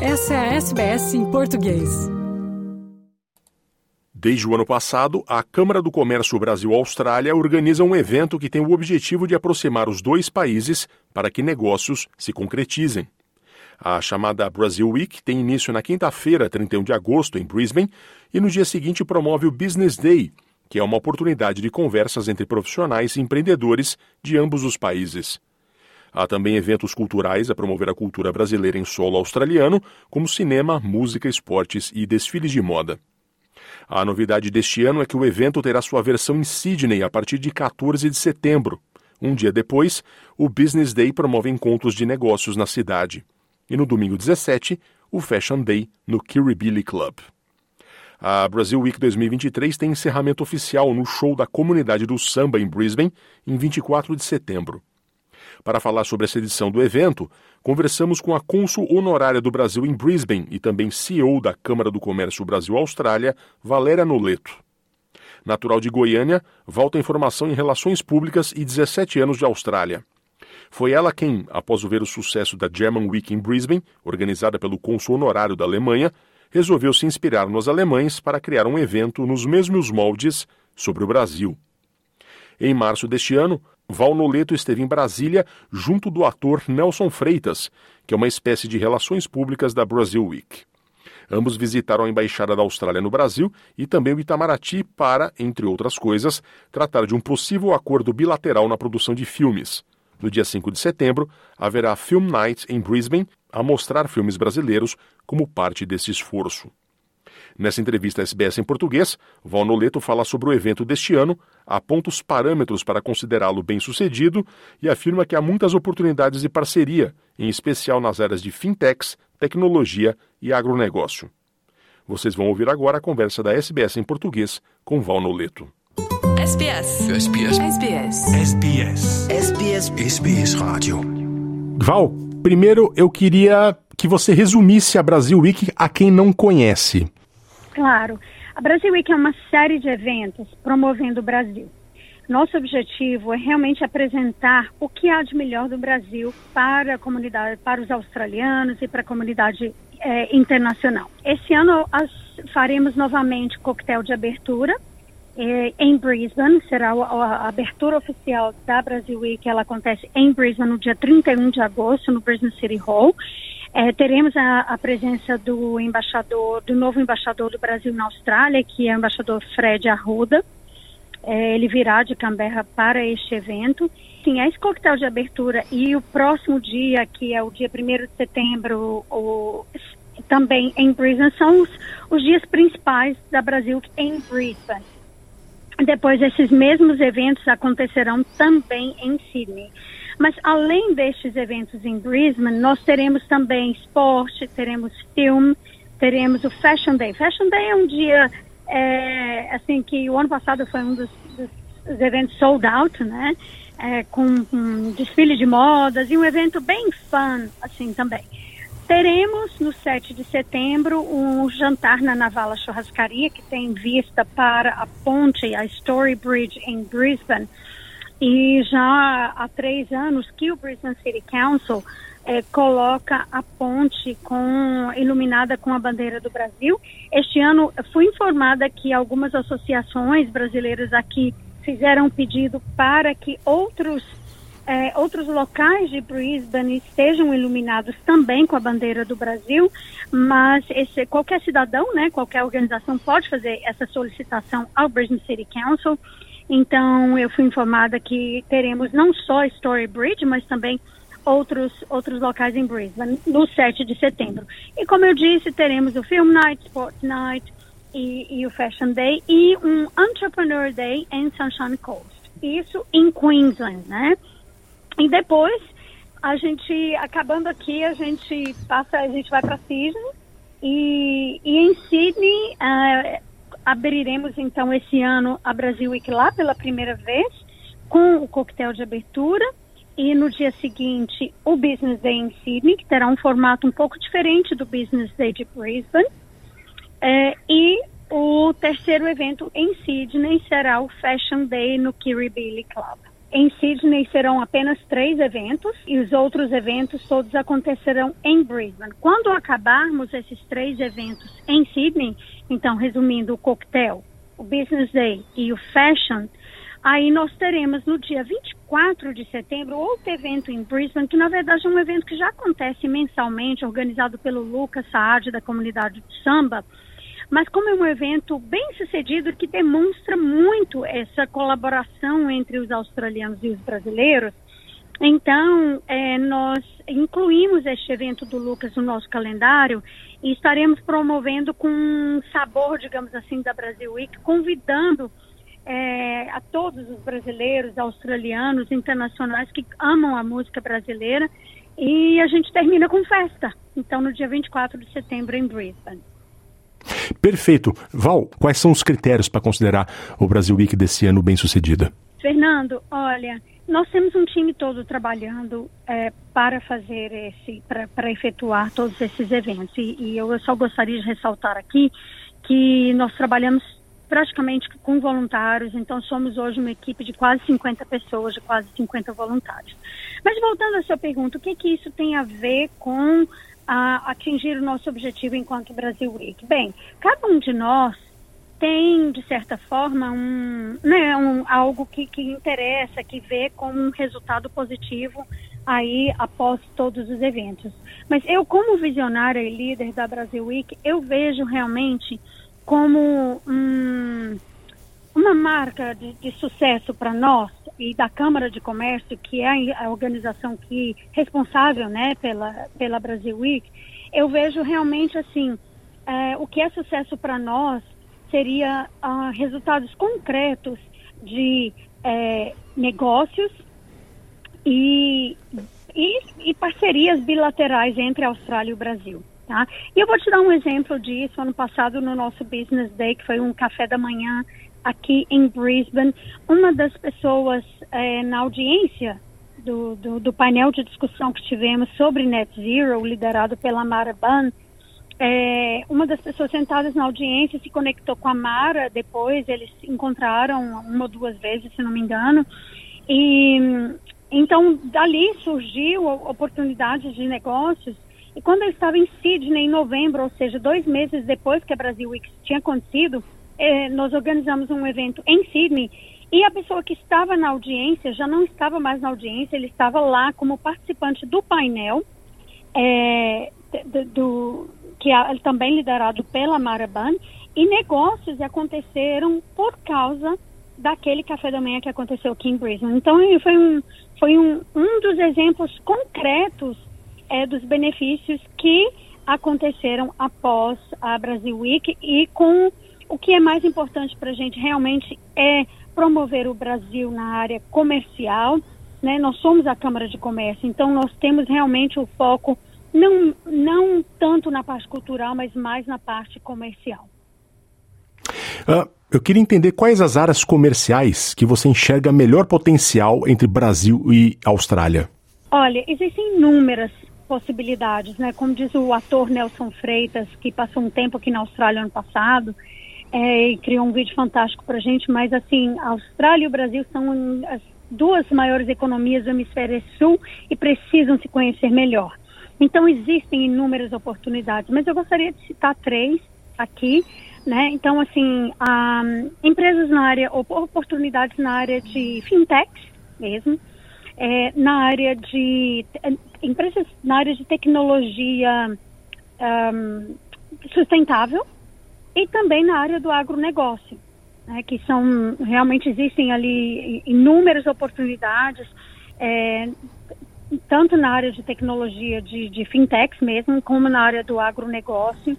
Essa é a SBS em português. Desde o ano passado, a Câmara do Comércio Brasil-Austrália organiza um evento que tem o objetivo de aproximar os dois países para que negócios se concretizem. A chamada Brazil Week tem início na quinta-feira, 31 de agosto, em Brisbane, e no dia seguinte promove o Business Day, que é uma oportunidade de conversas entre profissionais e empreendedores de ambos os países. Há também eventos culturais a promover a cultura brasileira em solo australiano, como cinema, música, esportes e desfiles de moda. A novidade deste ano é que o evento terá sua versão em Sydney a partir de 14 de setembro. Um dia depois, o Business Day promove encontros de negócios na cidade. E no domingo 17, o Fashion Day no Kirribilli Club. A Brazil Week 2023 tem encerramento oficial no show da comunidade do samba em Brisbane, em 24 de setembro. Para falar sobre essa edição do evento, conversamos com a cônsul honorária do Brasil em Brisbane e também CEO da Câmara do Comércio Brasil-Austrália, Valéria Noleto. Natural de Goiânia, volta em formação em Relações Públicas e 17 anos de Austrália. Foi ela quem, após ver o sucesso da German Week em Brisbane, organizada pelo cônsul honorário da Alemanha, resolveu se inspirar nos alemães para criar um evento nos mesmos moldes sobre o Brasil. Em março deste ano, Val Noleto esteve em Brasília junto do ator Nelson Freitas, que é uma espécie de relações públicas da Brazil Week. Ambos visitaram a Embaixada da Austrália no Brasil e também o Itamaraty para, entre outras coisas, tratar de um possível acordo bilateral na produção de filmes. No dia 5 de setembro, haverá Film Night em Brisbane a mostrar filmes brasileiros como parte desse esforço. Nessa entrevista à SBS em português, Val Noleto fala sobre o evento deste ano, aponta os parâmetros para considerá-lo bem-sucedido e afirma que há muitas oportunidades de parceria, em especial nas áreas de fintechs, tecnologia e agronegócio. Vocês vão ouvir agora a conversa da SBS em português com Val Noleto. SBS. SBS. SBS. SBS. SBS. SBS Rádio. Val, primeiro eu queria que você resumisse a Brasil Week a quem não conhece. Claro. A Brasil Week é uma série de eventos promovendo o Brasil. Nosso objetivo é realmente apresentar o que há de melhor do Brasil para a comunidade, para os australianos e para a comunidade é, internacional. Esse ano as, faremos novamente coquetel de abertura é, em Brisbane. Será a, a, abertura oficial da Brasil Week. Ela acontece em Brisbane no dia 31 de agosto, no Brisbane City Hall. É, teremos a, a, presença do embaixador, do novo embaixador do Brasil na Austrália, que é o embaixador Fred Arruda. É, ele virá de Canberra para este evento. Sim, esse coquetel de abertura e o próximo dia, que é o dia 1 de setembro, o, também em Brisbane, são os, os dias principais da Brasil em Brisbane. Depois, esses mesmos eventos acontecerão também em Sydney. Mas além destes eventos em Brisbane, nós teremos também esporte, teremos filme, teremos o Fashion Day. Fashion Day é um dia, é, assim, que o ano passado foi um dos, dos eventos sold out, né? É, com um desfile de modas e um evento bem fun, assim, também. Teremos no 7 de setembro um jantar na Navala Churrascaria, que tem vista para a ponte, a Story Bridge em Brisbane, e já há três anos que o Brisbane City Council é, coloca a ponte com, iluminada com a bandeira do Brasil. Este ano fui informada que algumas associações brasileiras aqui fizeram pedido para que outros é, outros locais de Brisbane estejam iluminados também com a bandeira do Brasil, mas esse, qualquer cidadão, né, qualquer organização pode fazer essa solicitação ao Brisbane City Council então, eu fui informada que teremos não só Story Bridge, mas também outros, outros locais em Brisbane, no 7 de setembro. E como eu disse, teremos o Film Night, Sport Night e, e o Fashion Day e um Entrepreneur Day em Sunshine Coast. Isso em Queensland, né? E depois, a gente, acabando aqui, a gente passa, a gente vai para Sydney e, e em Sydney, uh, abriremos então esse ano a Brasil Week lá pela primeira vez com o coquetel de abertura e no dia seguinte o Business Day em Sydney, que terá um formato um pouco diferente do Business Day de Brisbane. É, e o terceiro evento em Sydney será o Fashion Day no Kirribilli Club. Em Sydney serão apenas três eventos e os outros eventos todos acontecerão em Brisbane. Quando acabarmos esses três eventos em Sydney, então resumindo o coquetel, o Business Day e o Fashion, aí nós teremos no dia 24 de setembro outro evento em Brisbane, que na verdade é um evento que já acontece mensalmente, organizado pelo Lucas Saad da comunidade de samba, mas como é um evento bem sucedido que demonstra muito essa colaboração entre os australianos e os brasileiros, então é, nós incluímos este evento do Lucas no nosso calendário e estaremos promovendo com um sabor, digamos assim, da Brasil Week, convidando é, a todos os brasileiros, australianos, internacionais que amam a música brasileira e a gente termina com festa. Então, no dia 24 de setembro em Brisbane. Perfeito. Val, quais são os critérios para considerar o Brasil Week desse ano bem sucedida? Fernando, olha, nós temos um time todo trabalhando é, para fazer esse, para efetuar todos esses eventos. E, e eu só gostaria de ressaltar aqui que nós trabalhamos praticamente com voluntários, então somos hoje uma equipe de quase 50 pessoas, de quase 50 voluntários. Mas voltando à sua pergunta, o que que isso tem a ver com a atingir o nosso objetivo enquanto Brasil Week? Bem, cada um de nós tem, de certa forma, um, né, um, algo que, que interessa, que vê como um resultado positivo aí após todos os eventos. Mas eu, como visionária e líder da Brasil Week, eu vejo realmente como um, uma marca de, de sucesso para nós e da Câmara de Comércio, que é a organização que responsável, né, pela pela Brasil Week, eu vejo realmente assim é, o que é sucesso para nós seria uh, resultados concretos de é, negócios e, e, e parcerias bilaterais entre a Austrália e o Brasil. Tá? E eu vou te dar um exemplo disso. Ano passado, no nosso Business Day, que foi um café da manhã aqui em Brisbane, uma das pessoas é, na audiência do, do, do, painel de discussão que tivemos sobre Net Zero, liderado pela Mara Bunn, é, uma das pessoas sentadas na audiência se conectou com a Mara depois, eles se encontraram uma ou duas vezes, se não me engano, e então dali surgiu oportunidades de negócios e quando eu estava em Sydney em novembro, ou seja, dois meses depois que a Brasil Week tinha acontecido, eh, nós organizamos um evento em Sydney e a pessoa que estava na audiência já não estava mais na audiência, ele estava lá como participante do painel, é, do, do, que é também liderado pela Maraban, e negócios aconteceram por causa daquele café da manhã que aconteceu aqui em Brisbane. Então, foi um, foi um, um dos exemplos concretos é, dos benefícios que aconteceram após a Brasil Week e com o que é mais importante para a gente realmente é promover o Brasil na área comercial. Né? Nós somos a Câmara de Comércio, então nós temos realmente o foco não, não tanto na parte cultural, mas mais na parte comercial. Uh, eu queria entender quais as áreas comerciais que você enxerga melhor potencial entre Brasil e Austrália. Olha, existem inúmeras possibilidades, né? Como diz o ator Nelson Freitas, que passou um tempo aqui na Austrália ano passado, é, e criou um vídeo fantástico para gente, mas assim, a Austrália e o Brasil são as duas maiores economias do hemisfério sul e precisam se conhecer melhor. Então existem inúmeras oportunidades, mas eu gostaria de citar três aqui, né? Então assim, um, empresas na área, oportunidades na área de fintechs mesmo, é, na área de empresas na área de tecnologia um, sustentável e também na área do agronegócio, né, que são realmente existem ali inúmeras oportunidades, é, tanto na área de tecnologia de, de fintechs mesmo, como na área do agronegócio.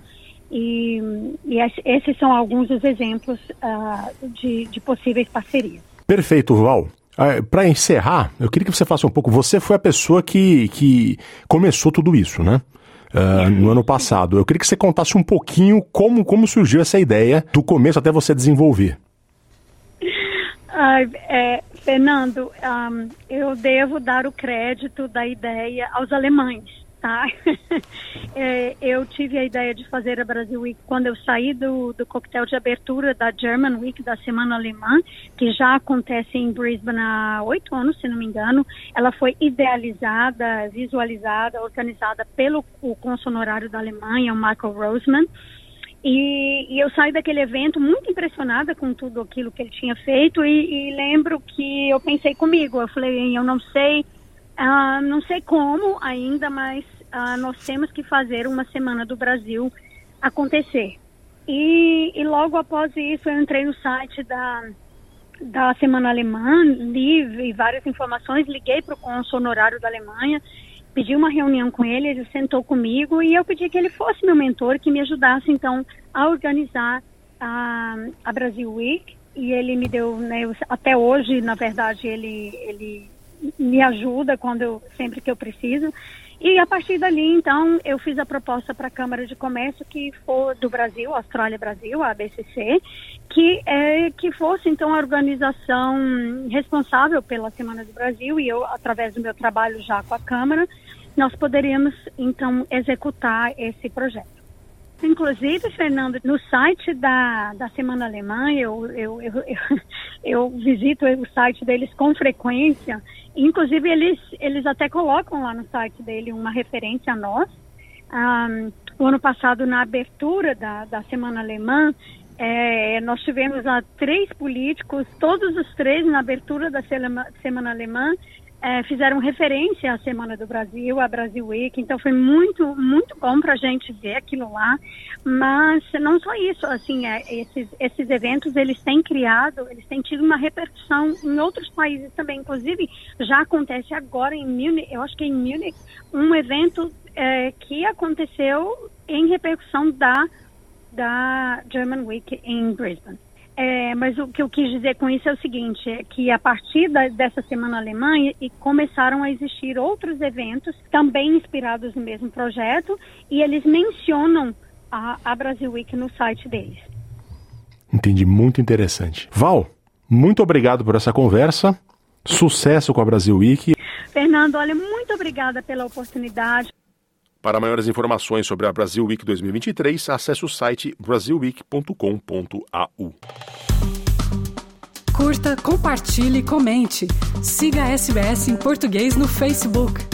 E, e esses são alguns dos exemplos uh, de, de possíveis parcerias. Perfeito, Val. Ah, Para encerrar, eu queria que você faça um pouco. Você foi a pessoa que, que começou tudo isso, né? Uh, no ano passado. Eu queria que você contasse um pouquinho como, como surgiu essa ideia, do começo até você desenvolver. Uh, é, Fernando, um, eu devo dar o crédito da ideia aos alemães, tá? é, eu tive a ideia de fazer a Brasil Week quando eu saí do, do coquetel de abertura da German Week, da Semana Alemã, que já acontece em Brisbane há oito anos, se não me engano. Ela foi idealizada, visualizada, organizada pelo o cônsul honorário da Alemanha, o Michael Roseman. E, e, eu saí daquele evento muito impressionada com tudo aquilo que ele tinha feito e, e lembro que eu pensei comigo, eu falei, eu não sei Uh, não sei como ainda, mas uh, nós temos que fazer uma semana do Brasil acontecer. E, e, logo após isso eu entrei no site da, da Semana Alemã, li várias informações, liguei para o cônsul honorário da Alemanha, pedi uma reunião com ele, ele sentou comigo e eu pedi que ele fosse meu mentor, que me ajudasse então a organizar a, a Brasil Week. E ele me deu, né, até hoje, na verdade, ele, ele me ajuda quando eu, sempre que eu preciso. E a partir dali, então, eu fiz a proposta para a Câmara de Comércio que for do Brasil, Austrália Brasil, a ABCC, que é que fosse então a organização responsável pela Semana do Brasil e eu, através do meu trabalho já com a Câmara, nós poderíamos então executar esse projeto. Inclusive, Fernando, no site da, da Semana Alemã, eu, eu, eu, eu, visito o site deles com frequência. Inclusive, eles, eles até colocam lá no site dele uma referência a nós. O ano passado, na abertura da, da Semana Alemã, é, nós tivemos lá três políticos, todos os três na abertura da Semana Alemã, é, fizeram referência à Semana do Brasil, à Brasil Week, então foi muito, muito bom para a gente ver aquilo lá. Mas não só isso, assim, é, esses, esses eventos eles têm criado, eles têm tido uma repercussão em outros países também. Inclusive, já acontece agora em Munich, eu acho que é em Munich, um evento é, que aconteceu em repercussão da, da German Week em Brisbane. É, mas o que eu quis dizer com isso é o seguinte, é que a partir da, dessa semana alemã e começaram a existir outros eventos também inspirados no mesmo projeto e eles mencionam a, a Brasil Week no site deles. Entendi, muito interessante. Val, muito obrigado por essa conversa. Sucesso com a Brasil Week. Fernando, olha, muito obrigada pela oportunidade. Para maiores informações sobre a Brasil Week 2023, acesse o site brasilweek.com.au. Curta, compartilhe, comente. Siga a SBS em português no Facebook.